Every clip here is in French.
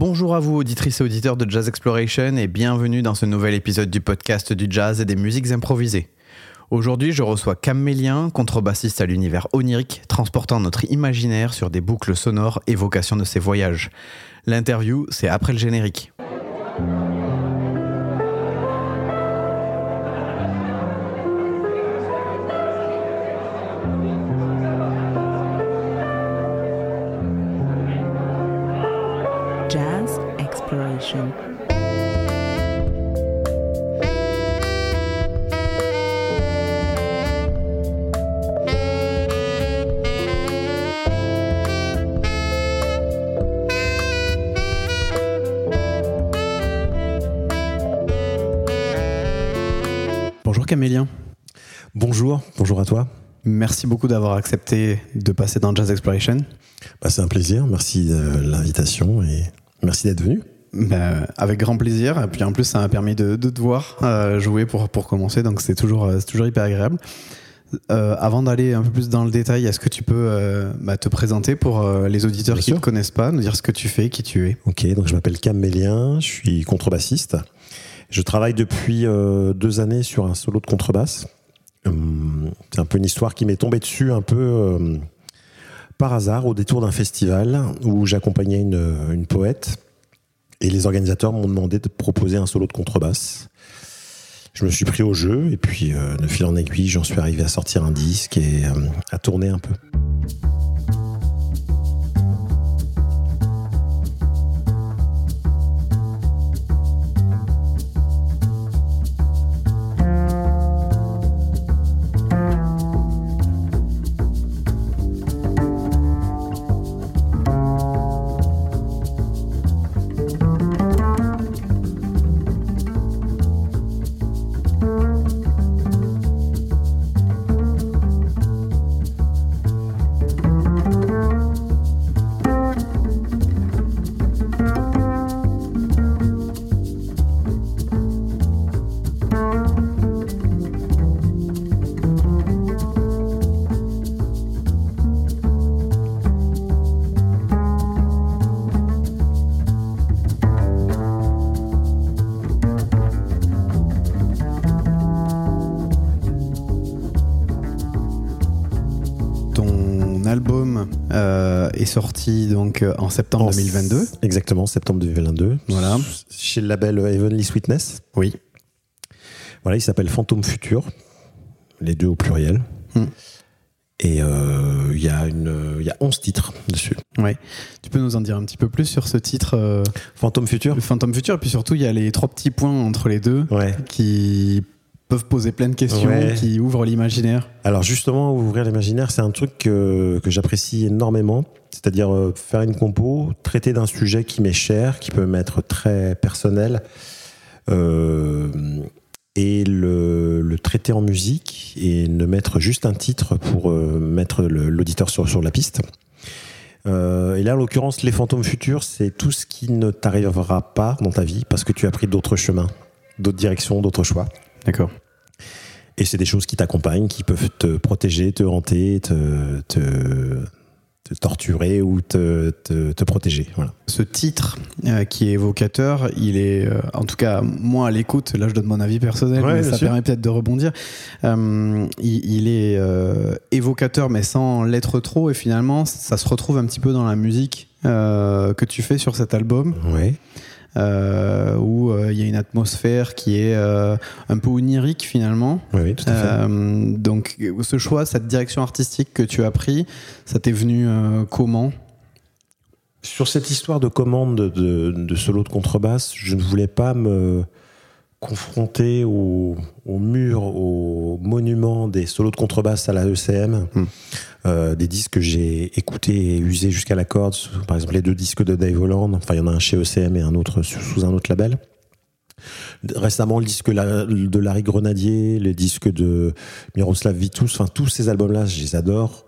Bonjour à vous, auditrices et auditeurs de Jazz Exploration, et bienvenue dans ce nouvel épisode du podcast du jazz et des musiques improvisées. Aujourd'hui, je reçois Camélien, contrebassiste à l'univers onirique, transportant notre imaginaire sur des boucles sonores évocation de ses voyages. L'interview, c'est après le générique. Toi. Merci beaucoup d'avoir accepté de passer dans Jazz Exploration. Bah, c'est un plaisir, merci de l'invitation et merci d'être venu. Ben, avec grand plaisir. Et puis en plus, ça m'a permis de, de te voir euh, jouer pour, pour commencer, donc c'est toujours, euh, toujours hyper agréable. Euh, avant d'aller un peu plus dans le détail, est-ce que tu peux euh, bah, te présenter pour euh, les auditeurs Bien qui ne te connaissent pas, nous dire ce que tu fais, qui tu es? Ok, donc je m'appelle Cam Mélien, je suis contrebassiste. Je travaille depuis euh, deux années sur un solo de contrebasse. Hum, c'est un peu une histoire qui m'est tombée dessus un peu euh, par hasard au détour d'un festival où j'accompagnais une, une poète et les organisateurs m'ont demandé de proposer un solo de contrebasse. Je me suis pris au jeu et puis euh, de fil en aiguille, j'en suis arrivé à sortir un disque et euh, à tourner un peu. Donc euh, en septembre En 2022. Exactement, septembre 2022. Voilà. Chez le label Heavenly Sweetness. Oui. Voilà, il s'appelle Fantôme Futur. Les deux au pluriel. Hmm. Et euh, il y, a une- y a 11 titres dessus. Ouais. Tu peux nous en dire un petit peu plus sur ce titre, euh, Fantôme Futur le Phantom Future, et puis surtout il y a les trois petits points entre les deux Ouais. qui peuvent poser plein de questions, Ouais. qui ouvrent l'imaginaire. Alors justement, ouvrir l'imaginaire, c'est un truc que, que j'apprécie énormément. C'est-à-dire euh, faire une compo, traiter d'un sujet qui m'est cher, qui peut m'être très personnel, euh, et le, le traiter en musique et ne mettre juste un titre pour euh, mettre l'auditeur sur, sur la piste. Euh, et là, en l'occurrence, les fantômes futurs, c'est tout ce qui ne t'arrivera pas dans ta vie parce que tu as pris d'autres chemins, d'autres directions, d'autres choix. D'accord. Et c'est des choses qui t'accompagnent, qui peuvent te protéger, te hanter, te, te, te torturer ou te, te, te protéger. Voilà. Ce titre euh, qui est évocateur, il est, euh, en tout cas, moi à l'écoute, là je donne mon avis personnel, Ouais, mais ça sûr. permet peut-être de rebondir. Euh, il, il est évocateur, mais sans l'être trop, et finalement, ça se retrouve un petit peu dans la musique que tu fais sur cet album, Ouais. Euh, où euh, il y a une atmosphère qui est euh, un peu onirique finalement. Oui, oui, tout à fait. Donc, ce choix, cette direction artistique que tu as pris, ça t'est venu comment? Sur cette histoire de commande de, de solo de contrebasse, je ne voulais pas me confronter au, au mur, au monument des solos de contrebasse à la ECM, Hmm. euh, des disques que j'ai écoutés et usés jusqu'à la corde, par exemple les deux disques de Dave Holland, enfin il y en a un chez ECM et un autre sous, sous un autre label. Récemment, le disque de Larry Grenadier, les disques de Miroslav Vitus, enfin tous ces albums-là, je les adore.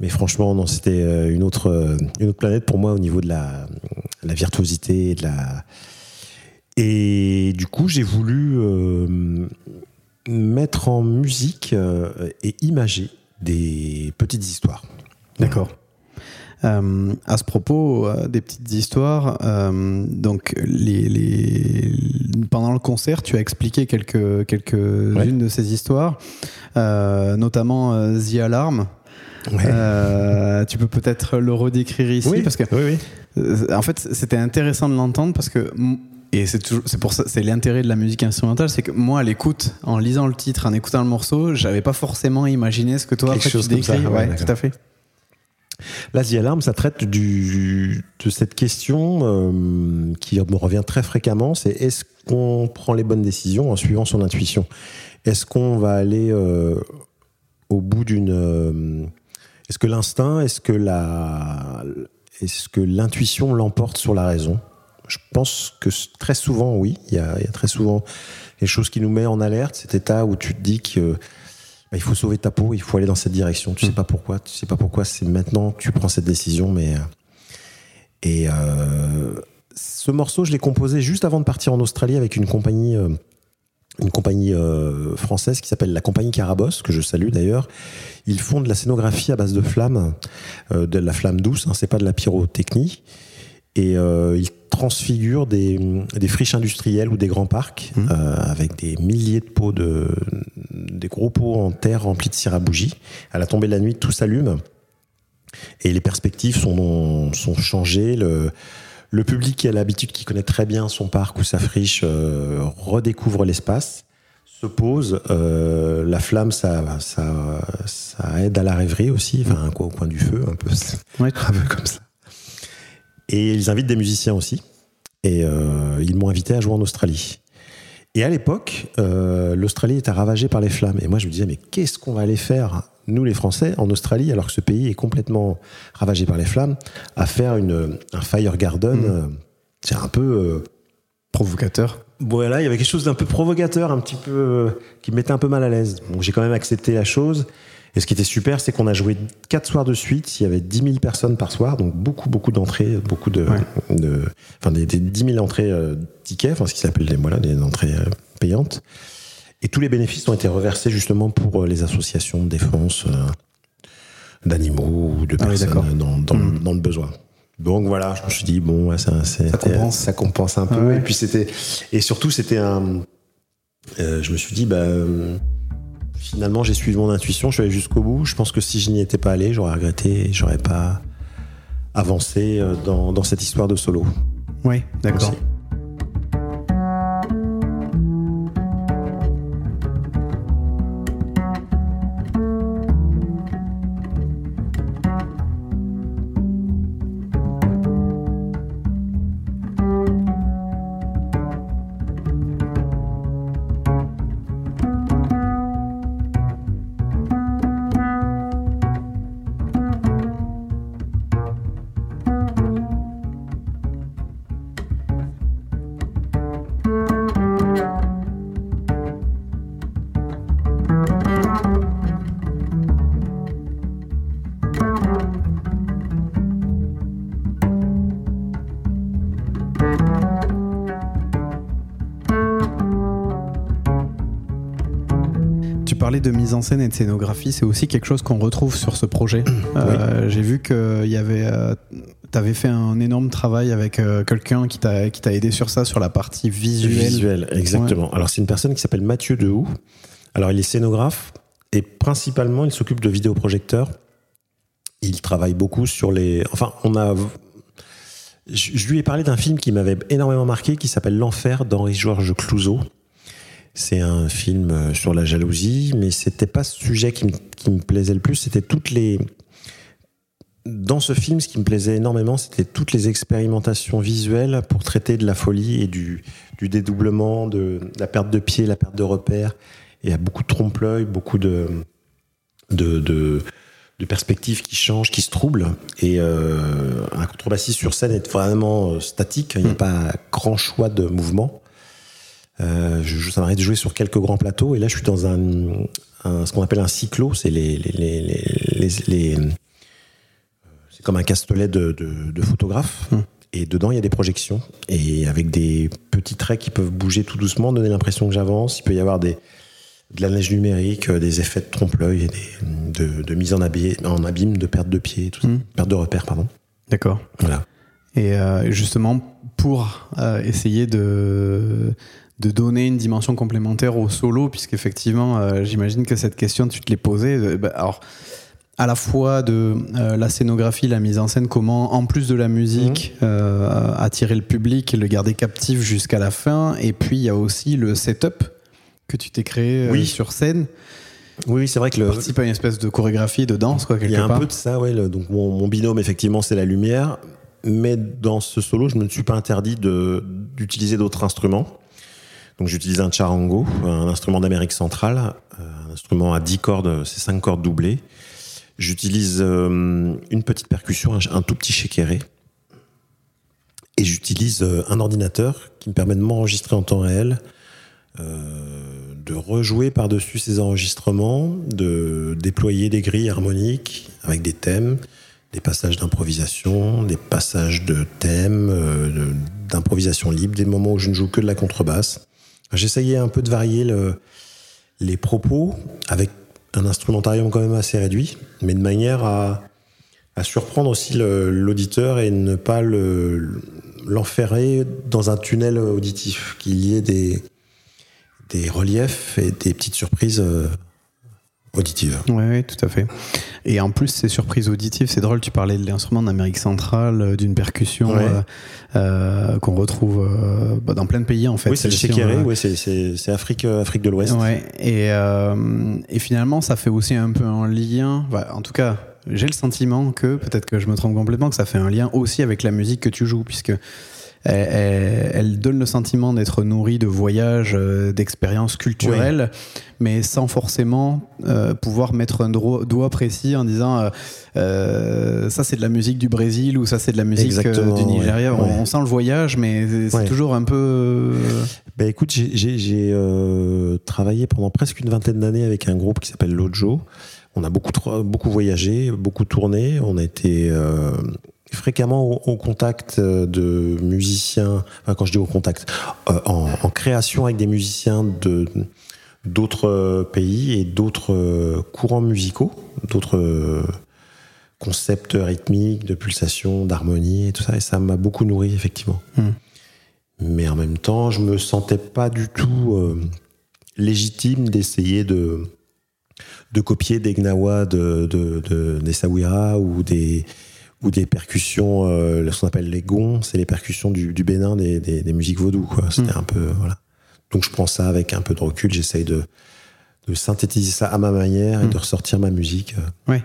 Mais franchement, non, c'était euh, une autre, euh, une autre planète pour moi au niveau de la, la virtuosité et de la. Et du coup, j'ai voulu euh, mettre en musique euh, et imager des petites histoires. D'accord. Euh, à ce propos, euh, des petites histoires. euh, donc, les, les- pendant le concert, tu as expliqué quelques, quelques Ouais. unes de ces histoires, notamment The Alarm. Ouais. Tu peux peut-être le redécrire ici oui, parce que oui, oui. en fait, c'était intéressant de l'entendre parce que et c'est pour ça c'est l'intérêt de la musique instrumentale, c'est que moi à l'écoute, en lisant le titre, en écoutant le morceau, j'avais pas forcément imaginé ce que toi Quelque après chose tu comme ça, décris. ouais, Ouais, tout à fait. The Alarm, ça traite du, de cette question euh, qui me revient très fréquemment, c'est est-ce qu'on prend les bonnes décisions en suivant son intuition? Est-ce qu'on va aller euh, au bout d'une... euh, est-ce que l'instinct, est-ce que la... Est-ce que l'intuition l'emporte sur la raison? Je pense que très souvent, oui. Il y a, il y a très souvent quelque chose qui nous met en alerte, cet état où tu te dis que bah, il faut sauver ta peau, il faut aller dans cette direction. Tu sais pas pourquoi, tu sais pas pourquoi. C'est maintenant que tu prends cette décision, mais euh, et euh, ce morceau, je l'ai composé juste avant de partir en Australie avec une compagnie, euh, une compagnie euh, française qui s'appelle la compagnie Carabosse, que je salue d'ailleurs. Ils font de la scénographie à base de flammes, euh, de la flamme douce. Hein, c'est pas de la pyrotechnie. Et euh, ils transfigurent des, des friches industrielles ou des grands parcs Mmh. euh, avec des milliers de pots de, des gros pots en terre remplis de cire à bougie. À la tombée de la nuit, tout s'allume et les perspectives sont, sont changées. Le, le public qui a l'habitude, qui connaît très bien son parc ou sa friche, euh, redécouvre l'espace, se pose. euh, la flamme, ça, ça, ça aide à la rêverie aussi, enfin, au coin du feu, un peu, Ouais. un peu comme ça. Et ils invitent des musiciens aussi. Et euh, ils m'ont invité à jouer en Australie. Et à l'époque, euh, l'Australie était ravagée par les flammes. Et moi, je me disais, mais qu'est-ce qu'on va aller faire, nous les Français, en Australie, alors que ce pays est complètement ravagé par les flammes, à faire une, un fire garden euh, C'est un peu. euh, Provocateur. voilà, il y avait quelque chose d'un peu provocateur, un petit peu. qui me mettait un peu mal à l'aise. Donc j'ai quand même accepté la chose. Et ce qui était super, c'est qu'on a joué quatre soirs de suite. Il y avait 10 000 personnes par soir, donc beaucoup, beaucoup d'entrées, beaucoup de, Ouais. de- enfin des, des 10 000 entrées euh, tickets, enfin ce qui s'appelle des, voilà, des entrées euh, payantes. Et tous les bénéfices ont été reversés justement pour euh, les associations de défense euh, d'animaux ou de Ah oui, personnes euh, dans, dans, dans le besoin. Donc voilà, je me suis dit bon, ouais, ça, c'est- compense. ça compense un peu. Ah ouais. Et puis c'était, et surtout c'était un, je me suis dit bah finalement j'ai suivi mon intuition, je suis allé jusqu'au bout. Je pense que si je n'y étais pas allé, j'aurais regretté, et j'aurais pas avancé euh, dans, dans cette histoire de solo. Oui, d'accord. De mise en scène et de scénographie, c'est aussi quelque chose qu'on retrouve sur ce projet. Euh, J'ai vu que il y avait, tu avais fait un énorme travail avec euh, quelqu'un qui t'a qui t'a aidé sur ça, sur la partie visuelle. Visuel, exactement. Alors c'est une personne qui s'appelle Mathieu Dehoux. Alors il est scénographe et principalement il s'occupe de vidéoprojecteurs. Il travaille beaucoup sur les. Enfin, on a. Je, je lui ai parlé d'un film qui m'avait énormément marqué qui s'appelle L'Enfer d'Henri-Georges Clouzot. C'est un film euh, sur la jalousie, mais c'était pas ce sujet qui me, qui me plaisait le plus, c'était toutes les. Dans ce film, ce qui me plaisait énormément, c'était toutes les expérimentations visuelles pour traiter de la folie et du, du dédoublement, de la perte de pied, la perte de repères. Et il y a beaucoup de trompe-l'œil, beaucoup de, de, de, de perspectives qui changent, qui se troublent. Et euh, un contrebassiste sur scène est vraiment euh, statique. Il n'y a pas grand choix de mouvement. Euh, je, ça m'arrive de jouer sur quelques grands plateaux. Et là, je suis dans un, un- ce qu'on appelle un cyclo. C'est les, les, les, les, les- les- c'est comme un castelet de, de, de photographe. Hum. Et dedans, il y a des projections. Et avec des petits traits qui peuvent bouger tout doucement, donner l'impression que j'avance. Il peut y avoir des, de la neige numérique, euh, des effets de trompe-l'œil et des, de, de mise en, abîme, en abîme, de perte de pied, tout ça. Mm. perte de repère, pardon. D'accord. Voilà. Et euh, justement, pour euh, essayer de, de donner une dimension complémentaire au solo, puisqu'effectivement, euh, j'imagine que cette question, tu te l'es posée. euh, bah, alors, à la fois de euh, la scénographie, la mise en scène, comment, en plus de la musique, euh, attirer le public et le garder captif jusqu'à la fin. Et puis, il y a aussi le setup que tu t'es créé Oui. sur scène. Oui, c'est vrai que le, participes à une espèce de chorégraphie, de danse, quoi, il quelque y a un part. peu de ça, ouais. le- donc mon, mon binôme, effectivement, c'est la lumière. Mais dans ce solo, je ne me suis pas interdit d'utiliser d'autres instruments. Donc j'utilise un charango, un instrument d'Amérique centrale, euh, un instrument à 10 cordes, c'est 5 cordes doublées. J'utilise euh, une petite percussion, un, tout petit shakeré. Et j'utilise euh, un ordinateur qui me permet de m'enregistrer en temps réel, de rejouer par-dessus ces enregistrements, de déployer des grilles harmoniques avec des thèmes, des passages d'improvisation, des passages de thèmes, d'improvisation libre, des moments où je ne joue que de la contrebasse. J'essayais un peu de varier le- les propos avec un instrumentarium quand même assez réduit, mais de manière à, surprendre aussi l'auditeur et ne pas le- l'enferrer dans un tunnel auditif, qu'il y ait des, des reliefs et des petites surprises auditives. Oui, tout à fait. Et en plus, ces surprises auditives, c'est drôle, tu parlais de l'instrument d'Amérique centrale, euh, d'une percussion Ouais. euh, euh, qu'on retrouve euh, bah, dans plein de pays, en fait. oui, c'est le a- ouais, c'est- Afrique, Afrique de l'Ouest. Ouais, et, et finalement, ça fait aussi un peu un lien. bah, en tout cas, j'ai le sentiment que, peut-être que je me trompe complètement, que ça fait un lien aussi avec la musique que tu joues, puisque elle, donne le sentiment d'être nourrie de voyages, euh, d'expériences culturelles, mais sans forcément euh, pouvoir mettre un doigt précis en disant euh, euh, ça c'est de la musique du Brésil ou ça c'est de la musique du Nigeria. ouais, On, sent le voyage, mais c'est Ouais. toujours un peu. Bah écoute, j'ai- travaillé pendant presque une vingtaine d'années avec un groupe qui s'appelle Lojo. On a beaucoup, beaucoup voyagé, beaucoup tourné. On a été fréquemment au, au contact euh, de musiciens. Enfin, quand je dis au contact, euh, en, en création avec des musiciens de d'autres euh, pays et d'autres courants musicaux, d'autres concepts rythmiques, de pulsation, d'harmonie et tout ça. Et ça m'a beaucoup nourri, effectivement. Mais en même temps, je me sentais pas du tout euh, légitime d'essayer de, de copier des gnawa de, de, de- des Sawira ou des, ou des percussions, euh, ce qu'on appelle les gonds, c'est les percussions du, du Bénin des, des, des musiques vaudou. quoi. C'était un peu. Voilà. Donc je prends ça avec un peu de recul, j'essaye de, de synthétiser ça à ma manière et de ressortir ma musique. euh. Ouais.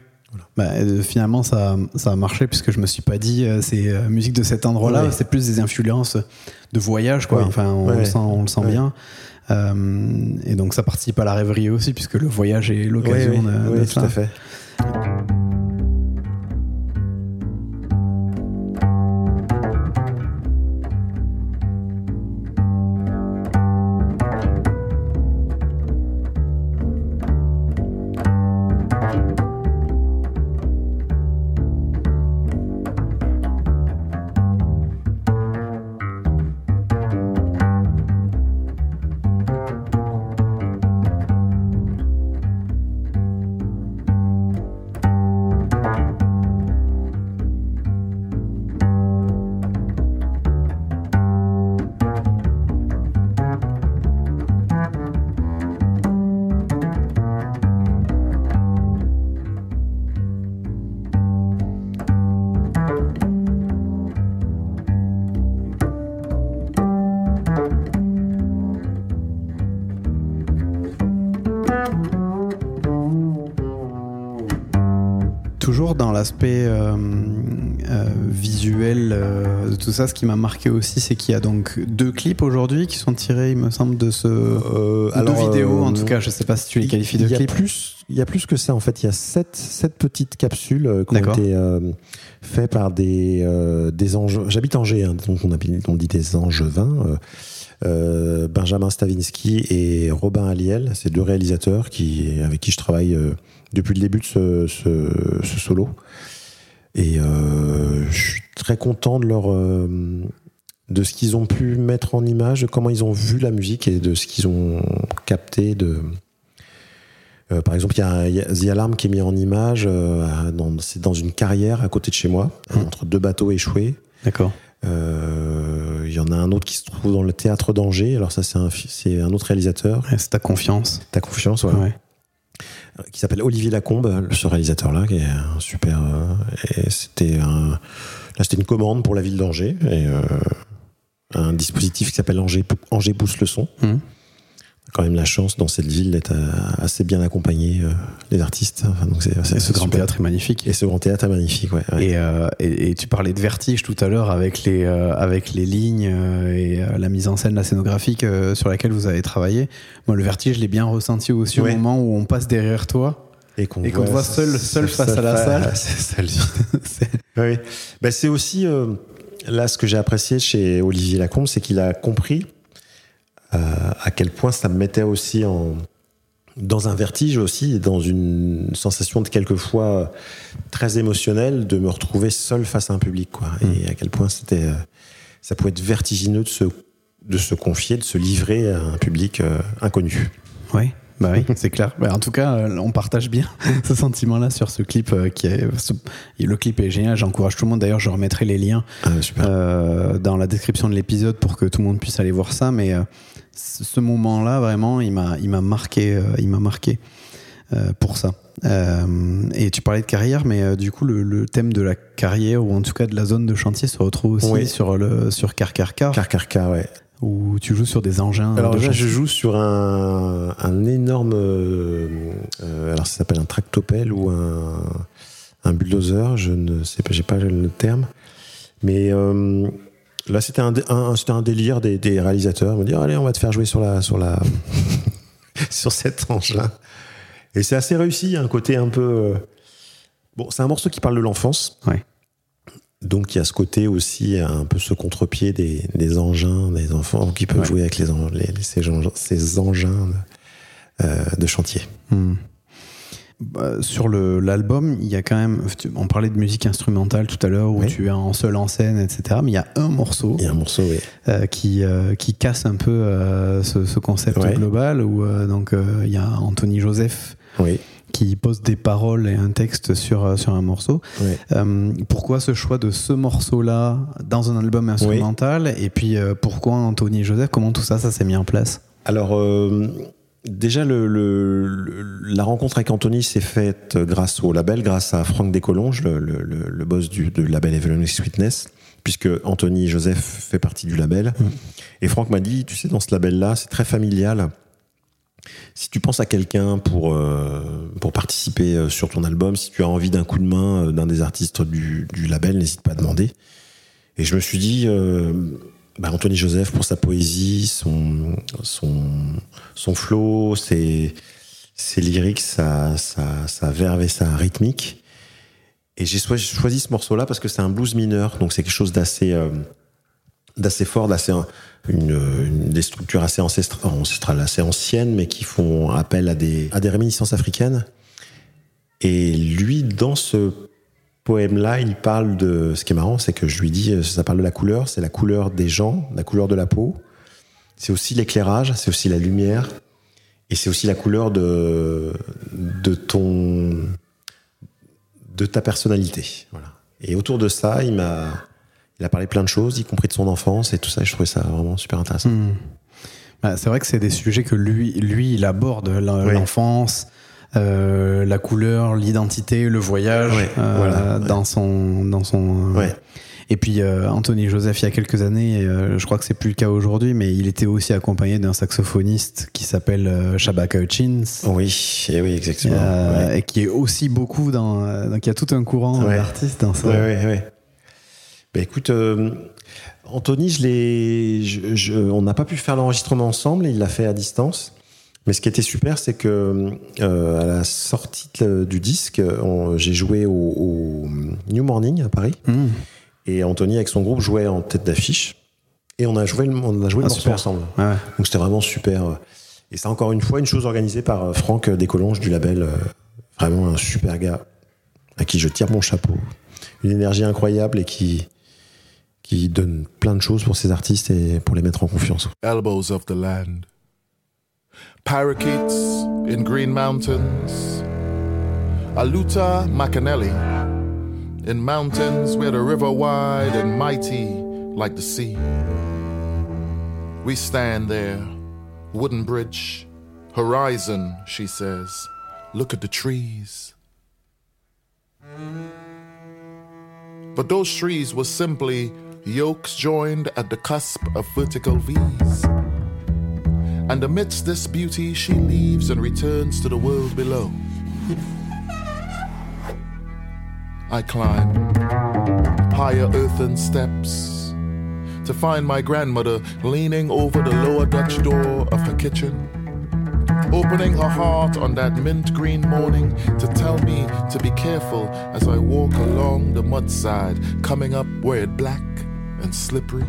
Bah, euh, finalement, ça, ça a marché puisque je me suis pas dit euh, c'est euh, musique de cet endroit-là, Ouais. c'est plus des influences de voyage, quoi. Ouais. Enfin, on, Ouais. le sent, on le sent Ouais. bien. Et donc, ça participe à la rêverie aussi, puisque le voyage est l'occasion Oui, oui, de, oui, de tout ça. à fait. L'aspect euh, euh, visuel euh, de tout ça, ce qui m'a marqué aussi, c'est qu'il y a donc deux clips aujourd'hui qui sont tirés, il me semble, de ce. Euh, deux vidéos, en tout cas, je sais pas si tu les qualifies de clips. plus, il y a plus que ça en fait. Il y a sept, sept petites capsules qui ont été faites par des des anges. J'habite Angers, hein, donc on, dit des angevins. Benjamin Stavinsky et Robin Aliel, c'est deux réalisateurs qui, avec qui je travaille depuis le début de ce, ce, ce solo. Et euh, je suis très content de leur euh, de ce qu'ils ont pu mettre en image, de comment ils ont vu la musique et de ce qu'ils ont capté de Euh, par exemple, il y a, il y a The Alarm qui est mis en image. dans- c'est dans une carrière à côté de chez moi, Mmh. entre deux bateaux échoués. D'accord. Il y en a un autre qui se trouve dans le théâtre d'Angers. Alors ça, c'est un, c'est un autre réalisateur. Ouais, c'est ta confiance. T'as confiance, voilà. Ouais. Qui s'appelle Olivier Lacombe, ce réalisateur-là, qui est un super. euh, et c'était une commande pour la ville d'Angers et euh, un dispositif qui s'appelle Angers, Angers pousse le son. Mhm. Quand même la chance dans cette ville d'être euh, assez bien accompagné euh, les artistes. Enfin, donc c'est, c'est Et ce grand super. théâtre est magnifique. Et ce grand théâtre est magnifique, ouais. ouais. Et, euh, et, et tu parlais de vertige tout à l'heure avec les, euh, avec les lignes euh, et euh, la mise en scène, la scénographique sur laquelle vous avez travaillé. Moi, le vertige, je l'ai bien ressenti aussi Ouais. au moment où on passe derrière toi. Et qu'on te voit seul- seul face à la salle. C'est ça le C'est- Oui. Ben, c'est aussi là ce que j'ai apprécié chez Olivier Lacombe, c'est qu'il a compris à quel point ça me mettait aussi en dans un vertige aussi, dans une sensation de quelquefois très émotionnelle de me retrouver seul face à un public, quoi. Et à quel point c'était, euh, ça pouvait être vertigineux de se de se confier, de se livrer à un public euh, inconnu. Oui, bah oui, c'est clair. Bah, en tout cas, euh, on partage bien ce sentiment-là sur ce clip qui est. le clip est génial. J'encourage tout le monde. D'ailleurs, je remettrai les liens Ah, euh, dans la description de l'épisode pour que tout le monde puisse aller voir ça. Mais ce moment-là, vraiment, il m'a, il m'a marqué. euh, il m'a marqué euh, pour ça. Euh, et tu parlais de carrière, mais du coup, le, le thème de la carrière ou en tout cas de la zone de chantier se retrouve aussi Oui. sur le sur Car Car Car, Car car car, ouais. où tu joues sur des engins. Alors de là, chantier. je joue sur un, un énorme. euh, alors ça s'appelle un tractopelle ou un, un bulldozer. Je ne sais pas, j'ai pas le terme. Mais euh, là, c'était un, un- délire des, des réalisateurs. Me dire, allez, on va te faire jouer sur la, sur la, sur cet engin. Et c'est assez réussi. Il y a un côté un peu. euh, Bon, c'est un morceau qui parle de l'enfance. Ouais. Donc il y a ce côté aussi un peu ce contre-pied des, des engins, des enfants qui peuvent Ouais. jouer avec les, ces, engins, ces engins de, euh, de chantier. Hmm. Bah, sur l'album, il y a quand même. On parlait de musique instrumentale tout à l'heure où Oui. tu es en seul en scène, etc. Mais il y a un morceau Il y a un morceau, oui. euh, qui, euh, qui casse un peu euh, ce, ce concept Ouais. global où donc il y a Anthony Joseph Oui, qui pose des paroles et un texte sur, sur un morceau. oui. Pourquoi ce choix de ce morceau-là dans un album instrumental? Et puis pourquoi Anthony Joseph? Comment tout ça, ça s'est mis en place? Alors, déjà, le, le- la rencontre avec Anthony s'est faite grâce au label, grâce à Franck Descolonges, le, le- boss du de label Evelyn Sweetness, puisque Anthony Joseph fait partie du label. Et Franck m'a dit, tu sais, dans ce label-là, c'est très familial. Si tu penses à quelqu'un pour, euh, pour participer euh, sur ton album, si tu as envie d'un coup de main euh, d'un des artistes du, du label, n'hésite pas à demander. Et je me suis dit, euh, bah, Anthony Joseph pour sa poésie, son, son, son flow, ses, ses lyrics, sa, sa, sa verve et sa rythmique. Et j'ai choi- choisi ce morceau-là parce que c'est un blues mineur, donc c'est quelque chose d'assez euh, fort, d'assez une, des structures assez ancestrales, ancestrales, assez anciennes, mais qui font appel à des, à des réminiscences africaines. Et lui, dans ce poème-là, il parle de. Ce qui est marrant, c'est que je lui dis, ça parle de la couleur, c'est la couleur des gens, la couleur de la peau. C'est aussi l'éclairage, c'est aussi la lumière, et c'est aussi la couleur de de ton de ta personnalité. Voilà. Et autour de ça, il m'a il a parlé plein de choses, y compris de son enfance et tout ça. Et je trouvais ça vraiment super intéressant. Hmm. Bah, c'est vrai que c'est des sujets que lui, lui il aborde, l'en- Ouais. Euh, la couleur, l'identité, le voyage, Ouais, euh, voilà, ouais. dans son, dans son. euh, Ouais. Et puis euh, Anthony Joseph, il y a quelques années, euh, je crois que c'est plus le cas aujourd'hui, mais il était aussi accompagné d'un saxophoniste qui s'appelle euh, Shabaka Hutchins. Oui, et oui, exactement. ouais. Et qui est aussi beaucoup dans. donc il y a tout un courant Ouais. d'artistes dans ça. Ouais, ouais, ouais. Bah, écoute, Anthony, je l'ai, je- je- on n'a pas pu faire l'enregistrement ensemble, il l'a fait à distance. Mais ce qui était super, c'est que euh, à la sortie de- du disque, j'ai joué au, au New Morning à Paris, Hmm. et Anthony avec son groupe jouait en tête d'affiche, et on a joué, le- on a joué Ah, le morceau super. ensemble. Ouais. Donc c'était vraiment super. Et c'est encore une fois une chose organisée par euh, Franck Descolonges du label. euh, Vraiment un super gars à qui je tire mon chapeau. Une énergie incroyable et qui, qui donne plein de choses pour ses artistes et pour les mettre en confiance. elbows of the land. Parakeets in green mountains. Aluta Macanelli in mountains where the river wide and mighty like the sea. We stand there, wooden bridge, horizon, she says. Look at the trees. But those trees were simply yokes joined at the cusp of vertical V's. And amidst this beauty, she leaves and returns to the world below. I climb higher earthen steps to find my grandmother leaning over the lower Dutch door of her kitchen, opening her heart on that mint green morning to tell me to be careful as I walk along the mudside, coming up where it black and slippery.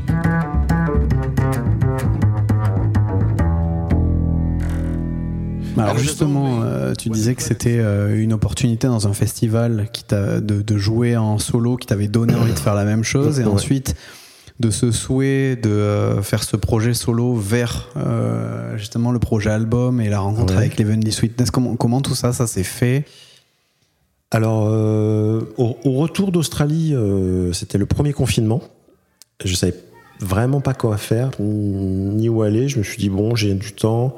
Alors justement, euh, tu disais que c'était euh, une opportunité dans un festival qui t'a de, de jouer en solo, qui t'avait donné envie de faire la même chose, et Ouais. ensuite de ce souhait de euh, faire ce projet solo vers euh, justement le projet album et la rencontre Ouais. avec l'Evenly Sweetness. Comment, comment tout ça, ça s'est fait? Alors, euh, au, au retour d'Australie, euh, c'était le premier confinement. Je savais vraiment pas quoi faire, ni où aller. Je me suis dit, bon, j'ai du temps,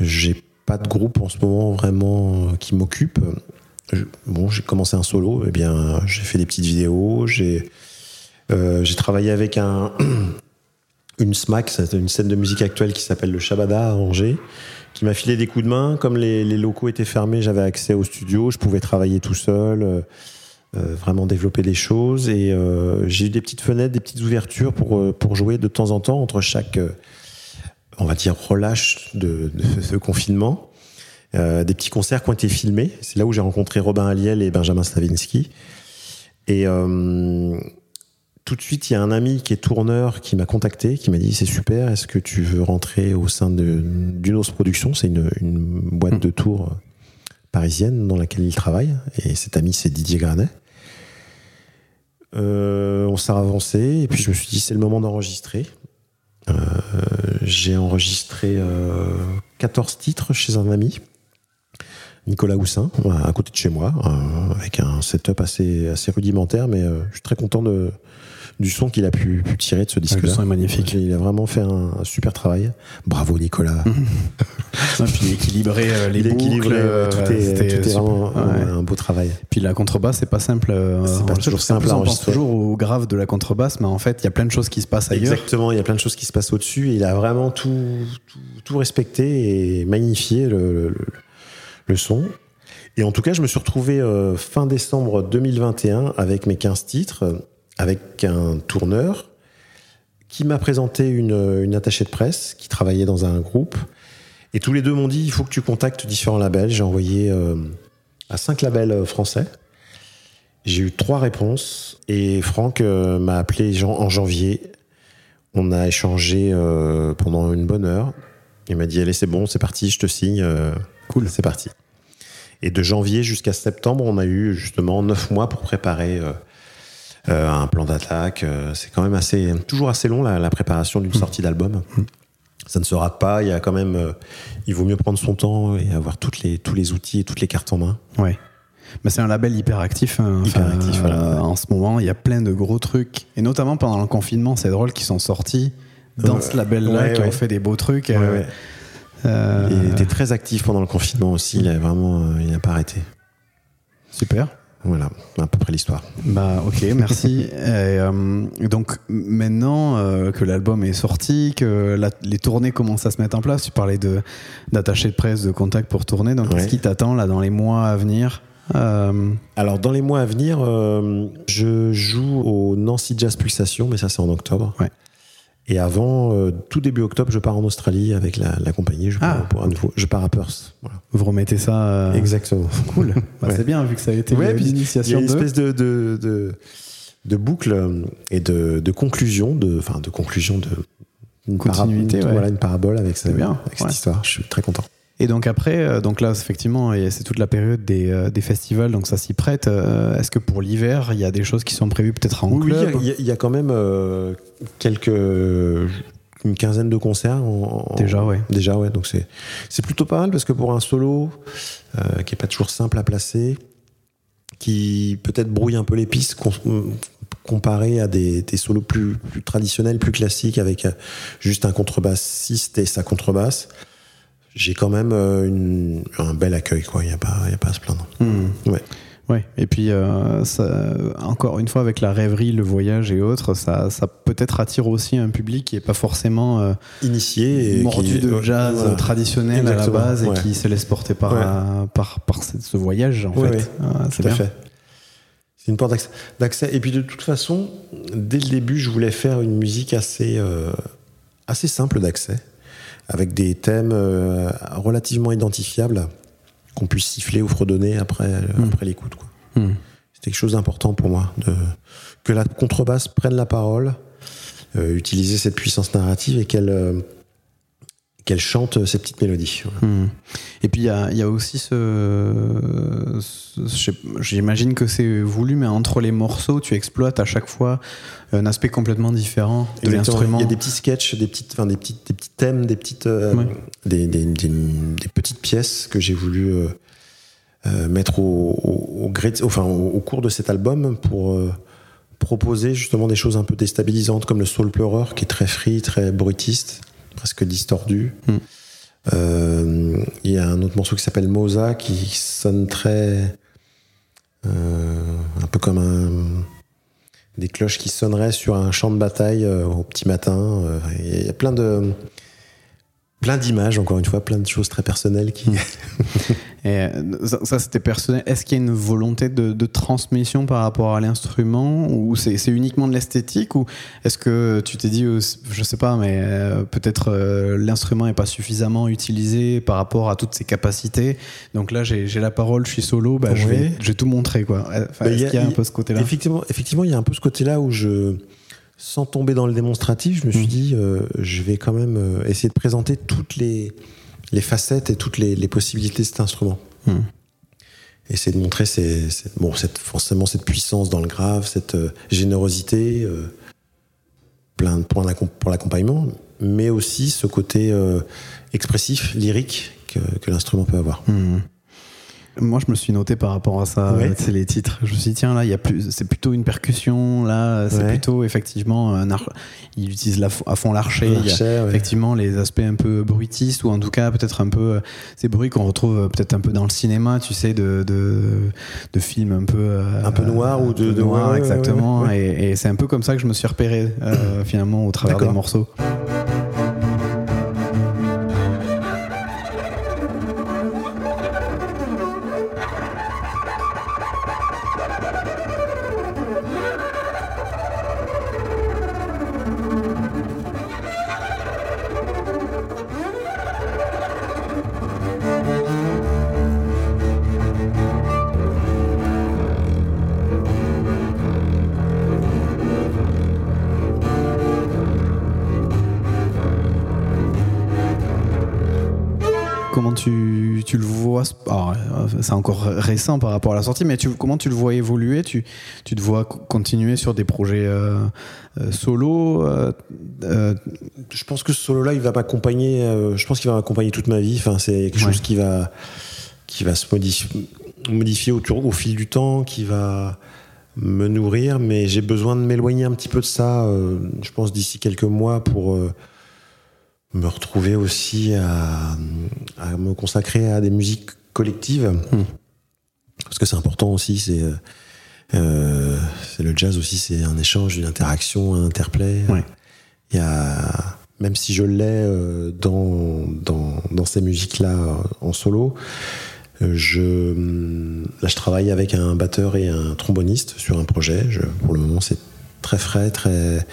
j'ai pas de groupe en ce moment vraiment euh, qui m'occupe. Bon, j'ai commencé un solo, eh bien, j'ai fait des petites vidéos, j'ai euh, travaillé avec un, une SMAC, une scène de musique actuelle qui s'appelle le Shabada à Angers, qui m'a filé des coups de main. Comme les, locaux étaient fermés, j'avais accès au studio, je pouvais travailler tout seul, euh, vraiment développer des choses. Et j'ai eu des petites fenêtres, des petites ouvertures pour, pour jouer de temps en temps entre chaque, on va dire, relâche de, de ce confinement. Euh, des petits concerts qui ont été filmés. C'est là où j'ai rencontré Robin Aliel et Benjamin Slavinsky. Et euh, tout de suite, il y a un ami qui est tourneur qui m'a contacté, qui m'a dit c'est super, est-ce que tu veux rentrer au sein d'Unos Productions C'est une, une boîte de tour parisienne dans laquelle il travaille. Et cet ami, c'est Didier Granet. Euh, on s'est avancé et puis je me suis dit c'est le moment d'enregistrer. Euh, J'ai enregistré euh, 14 titres chez un ami, Nicolas Houssin, à côté de chez moi, euh, avec un setup assez, assez rudimentaire, mais euh, je suis très content de, du son qu'il a pu, pu tirer de ce disque-là. le son est magnifique. Il a vraiment fait un, un super travail. Bravo Nicolas. Et puis équilibrer euh, les boucles, équilibré, euh, tout est, c'était tout est vraiment Ouais. un beau travail. Puis la contrebasse, c'est pas simple. euh, C'est pas toujours simple On pense toujours au grave de la contrebasse, mais en fait, il y a plein de choses qui se passent ailleurs. Exactement, il y a plein de choses qui se passent au-dessus il a vraiment tout, tout, tout respecté et magnifié le, le- le son. Et en tout cas, je me suis retrouvé euh, fin décembre 2021 avec mes 15 titres, euh, avec un tourneur qui m'a présenté une, une attachée de presse qui travaillait dans un groupe. Et tous les deux m'ont dit il faut que tu contactes différents labels. J'ai envoyé euh, à cinq labels euh, français. J'ai eu trois réponses et Franck euh, m'a appelé en janvier. On a échangé euh, pendant une bonne heure. Il m'a dit allez c'est bon, c'est parti, je te signe. cool, c'est parti. Et de janvier jusqu'à septembre, on a eu justement neuf mois pour préparer un plan d'attaque. Euh, c'est quand même assez, toujours assez long la, la préparation d'une sortie d'album. Ça ne se rate pas. Il y a quand même, euh, il vaut mieux prendre son temps et avoir toutes les, tous les outils et toutes les cartes en main. Ouais. Mais c'est un label hyper actif. hein. Hyper Enfin, actif, voilà. euh, En ce moment, il y a plein de gros trucs. Et notamment pendant le confinement, c'est drôle qu'ils sont sortis dans ce label-là, Ouais, qui ouais. ont fait des beaux trucs. Ouais, euh, euh, Il était très actif pendant le confinement aussi. Il a vraiment, euh, il n'a pas arrêté. Super. Voilà, à peu près l'histoire. Bah ok, merci. Et, euh, donc maintenant euh, que l'album est sorti, que la- les tournées commencent à se mettre en place, tu parlais de d'attaché de presse, de contact pour tourner. Donc Ouais. qu'est-ce qui t'attend là dans les mois à venir Euh, Alors, dans les mois à venir, euh, je joue au Nancy Jazz Pulsation, mais ça, c'est en octobre. Ouais. Et avant, euh, tout début octobre, je pars en Australie avec la, la compagnie. Je pars, Ah, pour un nouveau, je pars à Perth. Voilà. Vous remettez ça euh, Exactement. Cool. Bah, Ouais. C'est bien vu que ça a été Ouais, puis Il y a l'initiation une espèce de, de, de, de boucle euh, et de, de conclusion, de, enfin, de conclusion de. Une Continuité, ouais. Voilà, une parabole avec, ça, bien, avec cette histoire. Je suis très content. Et donc après, euh, donc là effectivement, c'est toute la période des, euh, des festivals, donc ça s'y prête. Euh, Est-ce que pour l'hiver, il y a des choses qui sont prévues peut-être en Oui, oui, club il y a- il y, a- il y a quand même euh, quelques, une quinzaine de concerts. en- Déjà, ouais. Déjà, ouais. Donc c'est c'est plutôt pas mal parce que pour un solo euh, qui est pas toujours simple à placer, qui peut-être brouille un peu les pistes com- comparé à des, des solos plus, plus traditionnels, plus classiques avec juste un contrebassiste et sa contrebasse. J'ai quand même euh, une- un bel accueil, quoi. Il n'y a, pas- y a pas à se plaindre. Hmm. Ouais. Ouais, et puis euh, ça, encore une fois avec la rêverie, le voyage et autres, ça, ça peut-être attire aussi un public qui est pas forcément euh, Initié et mordu qui- de jazz voilà. traditionnel à la base et qui se laisse porter par, Ouais. par, par ce, voyage en Ouais, fait. Ah, c'est Tout à bien. fait. C'est une porte d'accès- d'accès. Et puis de toute façon, dès le début, je voulais faire une musique assez, euh, assez simple d'accès, avec des thèmes euh, relativement identifiables qu'on puisse siffler ou fredonner après, après l'écoute. Hmm. C'était quelque chose d'important pour moi, de, que la contrebasse prenne la parole, euh, utiliser cette puissance narrative et qu'elle euh, qu'elle chante ces petites mélodies. Voilà. Hmm. Et puis il y a, il y a aussi ce, j'imagine que c'est voulu, mais entre les morceaux, tu exploites à chaque fois un aspect complètement différent de l'instrument. Il y a des petits sketchs, des petites, enfin des petites, des petits thèmes, des petites, euh, Ouais. des, des- des- des petites pièces que j'ai voulu euh, euh, mettre au, au, au gré de- enfin, au, au cours de cet album pour euh, proposer justement des choses un peu déstabilisantes comme le soul pleureur qui est très free, très bruitiste, presque distordu. Mm. Euh, Il y a un autre morceau qui s'appelle Mosa qui sonne très euh, un peu comme un des cloches qui sonneraient sur un champ de bataille euh, au petit matin. Il y a plein de plein d'images, encore une fois, plein de choses très personnelles qui. Et euh, ça, ça, c'était personnel. Est-ce qu'il y a une volonté de, de transmission par rapport à l'instrument ou c'est c'est uniquement de l'esthétique ou est-ce que tu t'es dit, euh, je sais pas, mais euh, peut-être euh, l'instrument est pas suffisamment utilisé par rapport à toutes ses capacités? Donc là, j'ai j'ai la parole, je suis solo, bah, je, vais, je vais tout montrer quoi. Enfin, Bah, est-ce il y a- qu'il y a un peu ce côté-là? Effectivement, effectivement, il y a un peu ce côté-là où je, sans tomber dans le démonstratif, je me suis Mm. dit, euh, je vais quand même euh, essayer de présenter toutes les, les facettes et toutes les, les possibilités de cet instrument. Mm. Essayer de montrer ces- ces- bon, cette, forcément cette puissance dans le grave, cette euh, générosité, euh, plein de points pour l'accompagnement, mais aussi ce côté expressif, lyrique que, que l'instrument peut avoir. Hmm. Moi, je me suis noté par rapport à ça, Ouais. sais, les titres. Je me suis dit, tiens, là, il y a plus, c'est plutôt une percussion, là, c'est Ouais. plutôt effectivement un ar- Il utilise la à fond l'archer. il y a L'archet, ouais. Effectivement, les aspects un peu bruitistes, ou en tout cas, peut-être un peu ces bruits qu'on retrouve euh, peut-être un peu dans le cinéma, tu sais, de, de, de films un peu. euh, Un peu noirs ou de- de- noirs, exactement. Et, et c'est un peu comme ça que je me suis repéré, euh, finalement, au travers des morceaux. C'est encore récent par rapport à la sortie, mais tu, comment tu le vois évoluer? Tu, tu te vois co- continuer sur des projets euh, euh, solo euh, je pense que ce solo-là, il va m'accompagner. je pense qu'il va m'accompagner toute ma vie. Enfin, c'est quelque Ouais. chose qui va, qui va se modifier, modifier au, fil du temps, qui va me nourrir. Mais j'ai besoin de m'éloigner un petit peu de ça. je pense d'ici quelques mois pour me retrouver aussi à, à me consacrer à des musiques collectives. Parce que c'est important aussi. C'est euh, euh, c'est le jazz aussi. C'est un échange, une interaction, un interplay. Ouais. Il y a, même si je l'ai euh, dans, dans, dans ces musiques-là en solo, je, là, je travaille avec un batteur et un tromboniste sur un projet. Je- pour le moment, c'est très frais, très.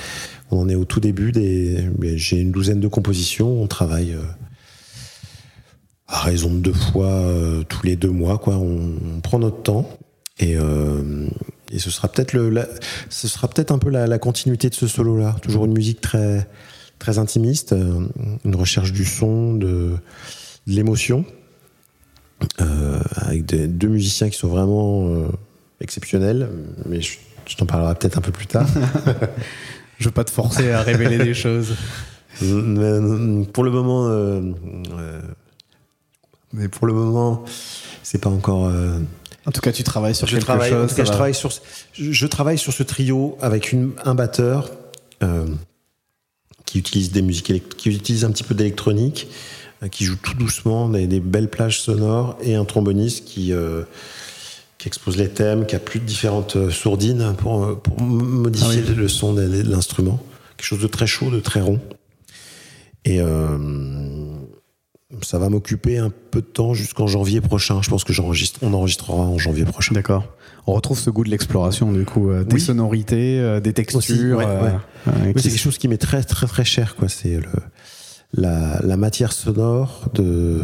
On en est au tout début. Des, j'ai une douzaine de compositions. On travaille à raison de deux fois euh, tous les deux mois. Quoi. On, on prend notre temps et, euh, et ce sera peut-être le, la- ce sera peut-être un peu la, la continuité de ce solo-là. Toujours une musique très très intimiste, euh, une recherche du son, de, de l'émotion, euh, avec des- deux musiciens qui sont vraiment euh, exceptionnels. Mais je, je t'en parlerai peut-être un peu plus tard. Je veux pas te forcer à révéler des choses. Pour le moment, euh, euh, mais pour le moment, c'est pas encore. euh, En tout cas, tu travailles sur je quelque travaille, chose. en tout cas, je va. travaille sur, ce- je, je travaille sur ce trio avec une, un batteur euh, qui utilise des musiques, qui utilise un petit peu d'électronique, euh, qui joue tout doucement des, des belles plages sonores, et un tromboniste qui qui expose les thèmes, qui a plus de différentes sourdines pour, modifier Ah oui. le son de, de l'instrument. Quelque chose de très chaud, de très rond. Et euh, ça va m'occuper un peu de temps jusqu'en janvier prochain. Je pense que j'enregistre, on enregistrera en janvier prochain. D'accord. On retrouve ce goût de l'exploration, du coup, euh, des Oui. sonorités, euh, des textures. Ouais, euh, ouais. euh, qui c'est quelque chose qui m'est très très très cher, quoi. C'est la, la matière sonore de,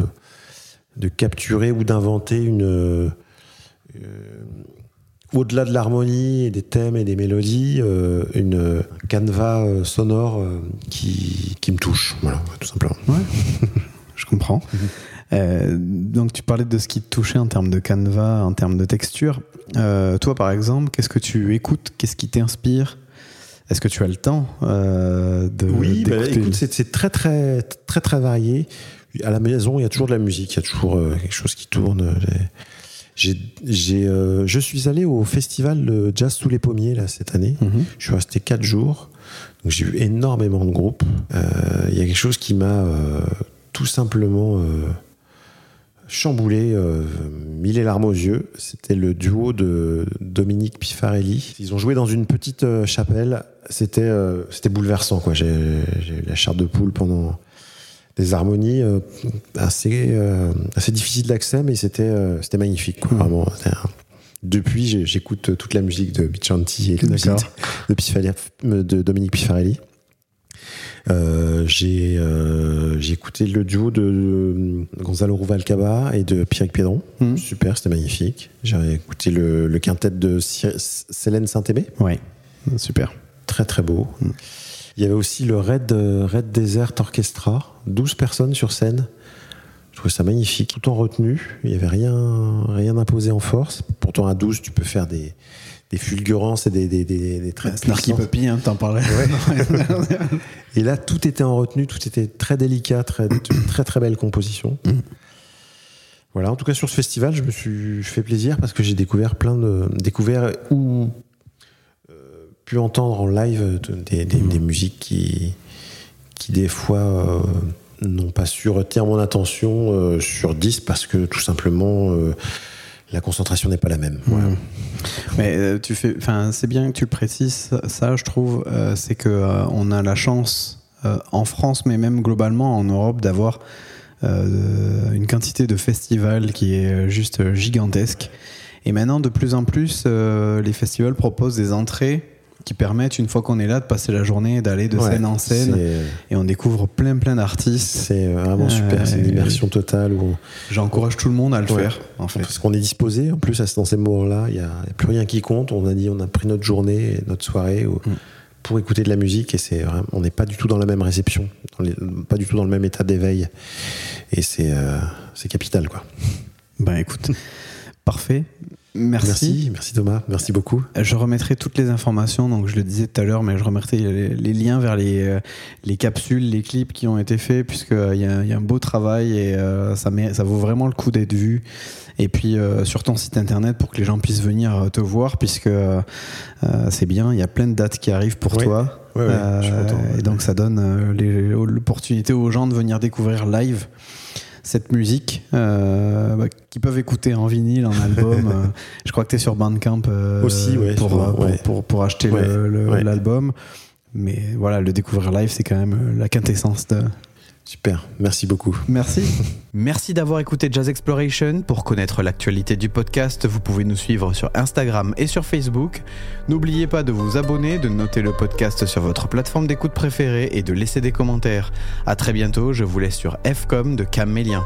de capturer ou d'inventer une. au-delà de l'harmonie et des thèmes et des mélodies, euh, une, un canevas sonore euh, qui, qui me touche, voilà, tout simplement. Je comprends. Mhm. Euh, donc, tu parlais de ce qui te touchait en termes de canevas, en termes de texture. Euh, toi, par exemple, qu'est-ce que tu écoutes? Qu'est-ce qui t'inspire? Est-ce que tu as le temps euh, de Oui, bah, écoute, c'est très très très très varié. À la maison, il y a toujours de la musique, il y a toujours quelque chose qui tourne. J'ai, j'ai, euh, je suis allé au festival de Jazz sous les pommiers là cette année. Mhm. Je suis resté quatre jours, donc j'ai vu énormément de groupes. Euh, Il y a quelque chose qui m'a euh, tout simplement euh, chamboulé, euh, mis les larmes aux yeux. C'était le duo de Dominique Pifarelli. Ils ont joué dans une petite euh, chapelle. C'était euh, c'était bouleversant. quoi. J'ai eu la chair de poule pendant des harmonies assez, assez difficiles d'accès, mais c'était c'était magnifique. quoi. Vraiment, Depuis, j'écoute toute la musique de Bichanti et de, de Dominique Pifarelli. Euh, j'ai euh, j'ai écouté le duo de, de Gonzalo Ruvalcaba et de Pierre Piedron. Mhm. Super, c'était magnifique. J'ai écouté le, le quintet de Célène Saint-Aimé. Ouais, super. Très très beau. Il y avait aussi le Red, euh, Red Desert Orchestra, 12 personnes sur scène. Je trouvais ça magnifique, tout en retenue. Il n'y avait rien, rien imposé en force. Pourtant, à 12, tu peux faire des, des fulgurances et des, des, des, des traits de Snarky. Puppy, hein, t'en parlais. Et là, tout était en retenue, tout était très délicat, très, très très belle composition. Voilà, en tout cas sur ce festival, je me suis fait plaisir parce que j'ai découvert plein de découvert ou euh, pu entendre en live de- des, musiques qui qui des fois euh, n'ont pas su retenir mon attention euh, sur 10 parce que tout simplement la concentration n'est pas la même. Mais euh, tu fais, enfin, c'est bien que tu le précises. Ça, je trouve, euh, c'est que euh, on a la chance en France, mais même globalement en Europe, d'avoir une quantité de festivals qui est juste gigantesque. Et maintenant, de plus en plus, les festivals proposent des entrées qui permettent, une fois qu'on est là, de passer la journée, d'aller de Ouais, scène en scène, et on découvre plein, plein d'artistes. C'est vraiment super, c'est une Euh, immersion totale où J'encourage tout le monde à le Ouais. faire, en fait. Parce qu'on est disposé, en plus, dans ces moments-là, il n'y a, plus rien qui compte. On a dit, on a pris notre journée, notre soirée où- Mm. pour écouter de la musique et c'est on n'est pas du tout dans la même réception, dans les- pas du tout dans le même état d'éveil. Et c'est euh, c'est capital, quoi. Ben écoute, parfait. Merci. Merci, merci Thomas, merci beaucoup. Je remettrai toutes les informations, donc je le disais tout à l'heure, mais je remettrai les, les liens vers les, euh, les capsules, les clips qui ont été faits, puisqu'il y, a- il y a un beau travail et euh, ça, met, ça vaut vraiment le coup d'être vu. Et puis euh, sur ton site internet pour que les gens puissent venir euh, te voir, puisque euh, euh, c'est bien, il y a plein de dates qui arrivent pour Oui. toi. Ouais, ouais, je suis Euh, content. et donc ça donne euh, l'opportunité aux gens de venir découvrir live cette musique euh, bah, qu'ils peuvent écouter en vinyle, en album. Euh, je crois que tu es sur Bandcamp euh, Aussi, ouais, pour, pour, ouais. pour- pour acheter l'album. Mais voilà, le découvrir live, c'est quand même euh, la quintessence de. Super, merci beaucoup. Merci. Merci d'avoir écouté Jazz Exploration. Pour connaître l'actualité du podcast, vous pouvez nous suivre sur Instagram et sur Facebook. N'oubliez pas de vous abonner, de noter le podcast sur votre plateforme d'écoute préférée et de laisser des commentaires. À très bientôt, je vous laisse sur FCOM de Camélia.